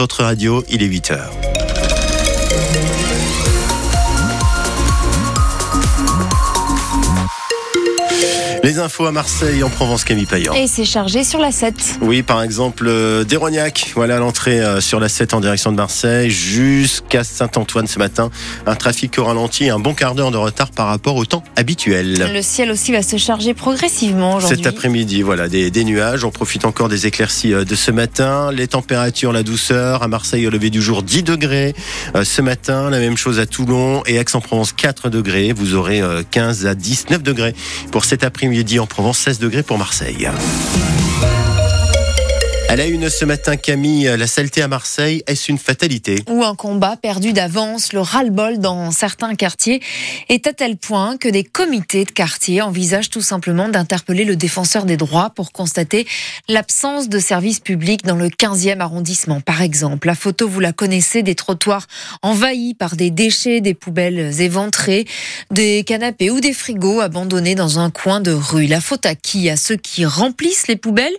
Votre radio, il est 8h. Les infos à Marseille, en Provence, Camille Payan. Et c'est chargé sur la 7. Oui, par exemple, euh, d'Erognac. Voilà l'entrée euh, sur la 7 en direction de Marseille jusqu'à Saint-Antoine ce matin. Un trafic au ralenti, un bon quart d'heure de retard par rapport au temps habituel. Le ciel aussi va se charger progressivement aujourd'hui. Cet après-midi, voilà, des, des nuages. On profite encore des éclaircies euh, de ce matin. Les températures, la douceur. À Marseille, au lever du jour, 10 degrés euh, ce matin. La même chose à Toulon et Aix-en-Provence, 4 degrés. Vous aurez euh, 15 à 19 degrés pour cet après-midi en Provence, 16 degrés pour Marseille. À la une ce matin, Camille, la saleté à Marseille, est-ce une fatalité? Ou un combat perdu d'avance, le ras-le-bol dans certains quartiers est à tel point que des comités de quartier envisagent tout simplement d'interpeller le défenseur des droits pour constater l'absence de services publics dans le 15e arrondissement. Par exemple, la photo, vous la connaissez, des trottoirs envahis par des déchets, des poubelles éventrées, des canapés ou des frigos abandonnés dans un coin de rue. La faute à qui? À ceux qui remplissent les poubelles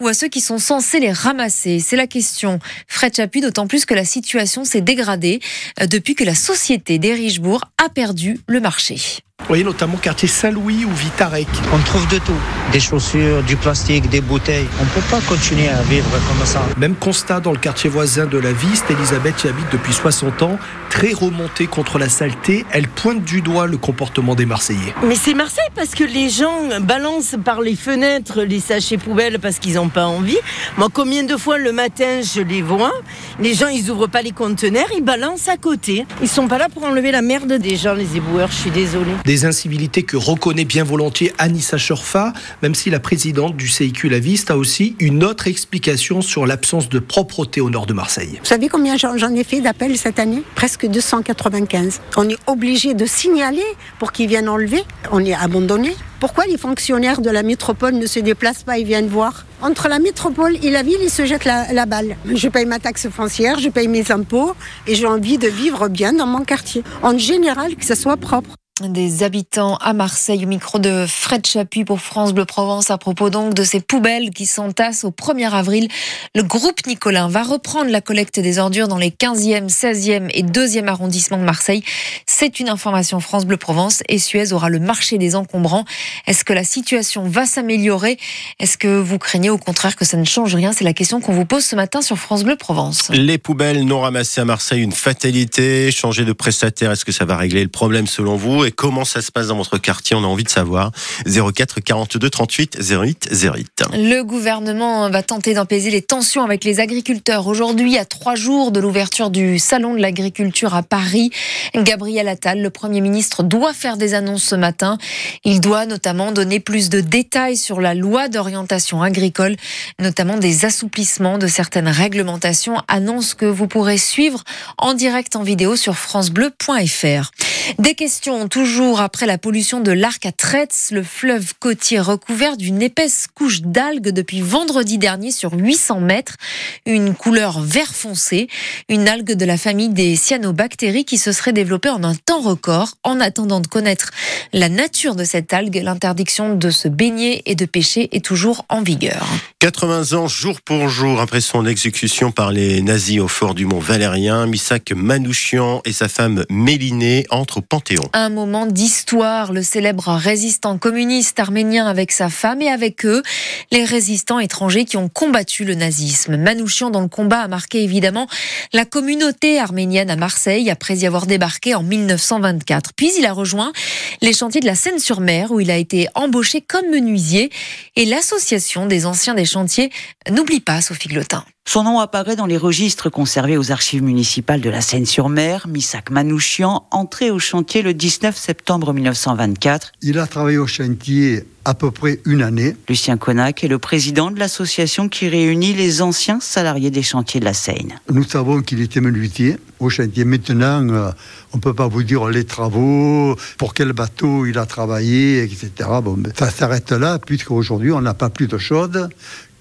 ou à ceux qui sont censés les ramasser C'est la question. Fred Chapuis, d'autant plus que la situation s'est dégradée euh, depuis que la société des Richebourg a perdu le marché. Vous voyez notamment quartier Saint-Louis ou Vitarec. On trouve de tout. Des chaussures, du plastique, des bouteilles. On ne peut pas continuer à vivre comme ça. Même constat dans le quartier voisin de la Viste. Elisabeth y habite depuis 60 ans. Très remontée contre la saleté. Elle pointe du doigt le comportement des Marseillais. Mais c'est Marseille parce que les gens balancent par les fenêtres les sachets poubelles parce qu'ils n'ont pas envie. Moi, combien de fois le matin je les vois Les gens, ils ouvrent pas les conteneurs, ils balancent à côté. Ils sont pas là pour enlever la merde des gens, les éboueurs. Je suis désolée. Des incivilités que reconnaît bien volontiers Anissa Chorfa, même si la présidente du CIQ La Viste a aussi une autre explication sur l'absence de propreté au nord de Marseille. Vous savez combien j'en ai fait d'appels cette année? Presque 295. On est obligé de signaler pour qu'ils viennent enlever. On est abandonné. Pourquoi les fonctionnaires de la métropole ne se déplacent pas et viennent voir? Entre la métropole et la ville, ils se jettent la, la balle. Je paye ma taxe foncière, je paye mes impôts et j'ai envie de vivre bien dans mon quartier. En général, que ça soit propre. Des habitants à Marseille au micro de Fred Chapuis pour France Bleu Provence à propos donc de ces poubelles qui s'entassent au 1er avril. Le groupe Nicolin va reprendre la collecte des ordures dans les 15e, 16e et 2e arrondissements de Marseille. C'est une information France Bleu Provence et Suez aura le marché des encombrants. Est-ce que la situation va s'améliorer? Est-ce que vous craignez au contraire que ça ne change rien? C'est la question qu'on vous pose ce matin sur France Bleu Provence. Les poubelles non ramassées à Marseille, une fatalité. Changer de prestataire, est-ce que ça va régler le problème selon vous? Comment ça se passe dans votre quartier On a envie de savoir. 04 42 38 08 08. Le gouvernement va tenter d'apaiser les tensions avec les agriculteurs. Aujourd'hui, à trois jours de l'ouverture du Salon de l'agriculture à Paris, Gabriel Attal, le Premier ministre, doit faire des annonces ce matin. Il doit notamment donner plus de détails sur la loi d'orientation agricole, notamment des assouplissements de certaines réglementations, annonce que vous pourrez suivre en direct en vidéo sur francebleu.fr. Des questions toujours après la pollution de l'Arc à Tretz, le fleuve côtier recouvert d'une épaisse couche d'algues depuis vendredi dernier sur 800 mètres, une couleur vert foncé, une algue de la famille des cyanobactéries qui se serait développée en un temps record. En attendant de connaître la nature de cette algue, l'interdiction de se baigner et de pêcher est toujours en vigueur. 80 ans jour pour jour après son exécution par les nazis au fort du Mont Valérien, Missak Manouchian et sa femme Mélinée entrent au Panthéon. Un moment d'histoire, le célèbre résistant communiste arménien avec sa femme et avec eux, les résistants étrangers qui ont combattu le nazisme. Manouchian dans le combat a marqué évidemment la communauté arménienne à Marseille après y avoir débarqué en 1924. Puis il a rejoint les chantiers de la Seine-sur-Mer où il a été embauché comme menuisier et l'association des anciens des chantiers n'oublie pas Sophie Glotin. Son nom apparaît dans les registres conservés aux archives municipales de la Seine-sur-Mer. Missak Manouchian, entré au chantier le 19 septembre 1924. Il a travaillé au chantier à peu près une année. Lucien Connac est le président de l'association qui réunit les anciens salariés des chantiers de la Seine. Nous savons qu'il était menuisier au chantier. Maintenant, euh, on ne peut pas vous dire les travaux, pour quel bateau il a travaillé, etc. Bon, ben, ça s'arrête là, puisqu'aujourd'hui, on n'a pas plus de choses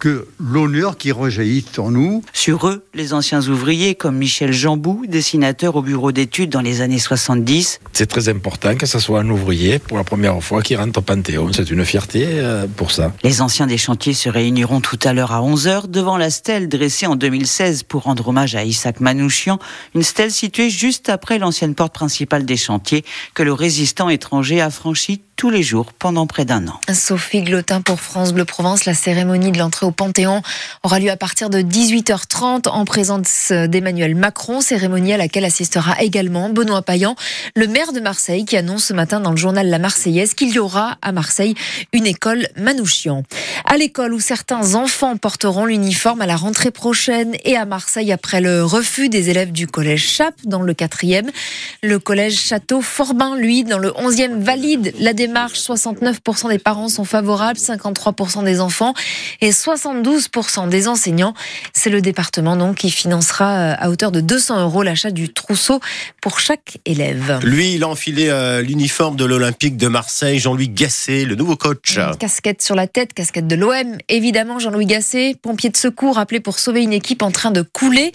que l'honneur qui rejaillit en nous. Sur eux, les anciens ouvriers comme Michel Jambou, dessinateur au bureau d'études dans les années 70. C'est très important que ce soit un ouvrier pour la première fois qui rentre au Panthéon. C'est une fierté euh, pour ça. Les anciens des chantiers se réuniront tout à l'heure à 11h devant la stèle dressée en 2016 pour rendre hommage à Isaac Manouchian, une stèle située juste après l'ancienne porte principale des chantiers que le résistant étranger a franchi tous les jours pendant près d'un an. Sophie Glotin pour France Bleu Provence. La cérémonie de l'entrée au Panthéon aura lieu à partir de 18h30 en présence d'Emmanuel Macron, cérémonie à laquelle assistera également Benoît Payan, le maire de Marseille, qui annonce ce matin dans le journal La Marseillaise qu'il y aura à Marseille une école Manouchian. À l'école où certains enfants porteront l'uniforme à la rentrée prochaine et à Marseille après le refus des élèves du collège Chap dans le quatrième. Le collège Château Forbin, lui, dans le 11e, valide la démarche démarche, 69% des parents sont favorables, 53% des enfants et 72% des enseignants. C'est le département donc qui financera euh, à hauteur de 200 euros l'achat du trousseau pour chaque élève. Lui, il a enfilé euh, l'uniforme de l'Olympique de Marseille, Jean-Louis Gasset, le nouveau coach. casquette sur la tête, casquette de l'OM. Évidemment, Jean-Louis Gasset, pompier de secours, appelé pour sauver une équipe en train de couler.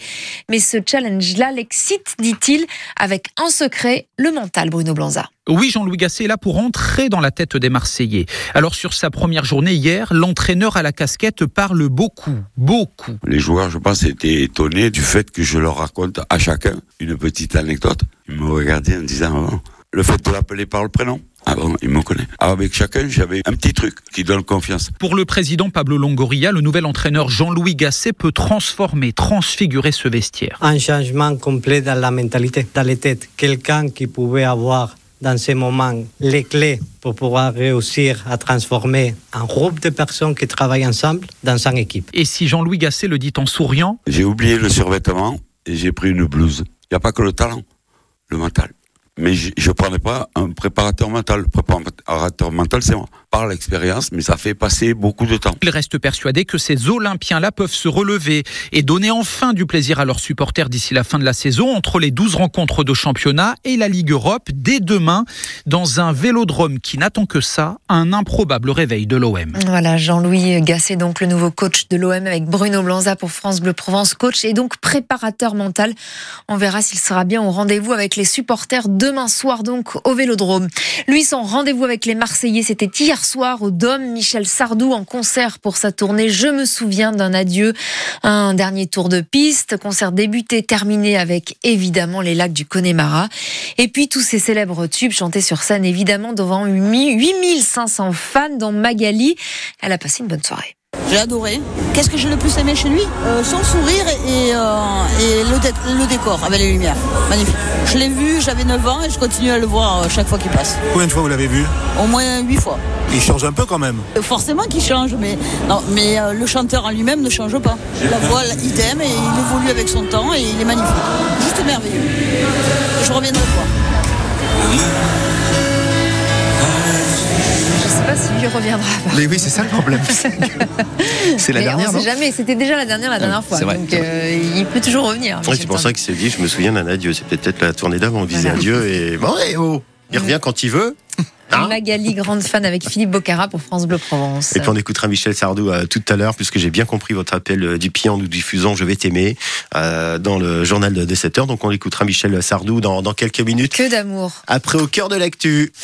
Mais ce challenge-là l'excite, dit-il, avec un secret, le mental, Bruno Blanza. Oui, Jean-Louis Gasset est là pour entrer dans la tête des Marseillais. Alors sur sa première journée hier, l'entraîneur à la casquette parle beaucoup, beaucoup. Les joueurs, je pense, étaient étonnés du fait que je leur raconte à chacun une petite anecdote. Ils me regardaient en disant, oh, le fait de l'appeler par le prénom. Ah bon, il me connaît. avec chacun, j'avais un petit truc qui donne confiance. Pour le président Pablo Longoria, le nouvel entraîneur Jean-Louis Gasset peut transformer, transfigurer ce vestiaire. Un changement complet dans la mentalité, dans les têtes. Quelqu'un qui pouvait avoir dans ces moments les clés pour pouvoir réussir à transformer un groupe de personnes qui travaillent ensemble dans une équipe. Et si Jean-Louis Gasset le dit en souriant J'ai oublié le survêtement et j'ai pris une blouse. Il n'y a pas que le talent, le mental mais je ne prenais pas un préparateur mental. Le préparateur mental, c'est moi. Par l'expérience, mais ça fait passer beaucoup de temps. Il reste persuadé que ces Olympiens-là peuvent se relever et donner enfin du plaisir à leurs supporters d'ici la fin de la saison, entre les 12 rencontres de championnat et la Ligue Europe, dès demain, dans un vélodrome qui n'attend que ça, un improbable réveil de l'OM. Voilà, Jean-Louis Gasset, donc le nouveau coach de l'OM avec Bruno Blanza pour France Bleu Provence, coach et donc préparateur mental. On verra s'il sera bien au rendez-vous avec les supporters de demain soir donc au Vélodrome. Lui, son rendez-vous avec les Marseillais, c'était hier soir au Dôme. Michel Sardou en concert pour sa tournée Je me souviens d'un adieu, un dernier tour de piste, concert débuté, terminé avec évidemment les lacs du Connemara. Et puis tous ces célèbres tubes chantés sur scène évidemment devant 8500 fans dont Magali. Elle a passé une bonne soirée. J'ai adoré. Qu'est-ce que j'ai le plus aimé chez lui? Euh, Son sourire et, euh, le, décor avec les lumières. Magnifique. Je l'ai vu, j'avais 9 ans et je continue à le voir euh, chaque fois qu'il passe. Combien de fois vous l'avez vu? Au moins 8 fois. Il change un peu quand même Forcément qu'il change, mais, non, mais le chanteur en lui-même ne change pas. La voix, idem, et il évolue avec son temps et il est magnifique. Juste merveilleux. Je reviendrai voir. Mais oui, c'est ça le problème. c'est la dernière. On sait jamais. C'était déjà la dernière la dernière fois. Donc euh, il peut toujours revenir. c'est pour ça qu'il s'est dit je me souviens d'un adieu. C'est peut-être la tournée d'avant. On disait adieu et bon, et oh, il revient quand il veut. Hein Magali, grande fan avec Philippe Bocara pour France Bleu Provence. Et puis on écoutera Michel Sardou euh, tout à l'heure, puisque j'ai bien compris votre appel euh, du pied en nous diffusant Je vais t'aimer dans le journal de 7 h Donc on écoutera Michel Sardou dans, dans quelques minutes. Que d'amour. Après au cœur de l'actu.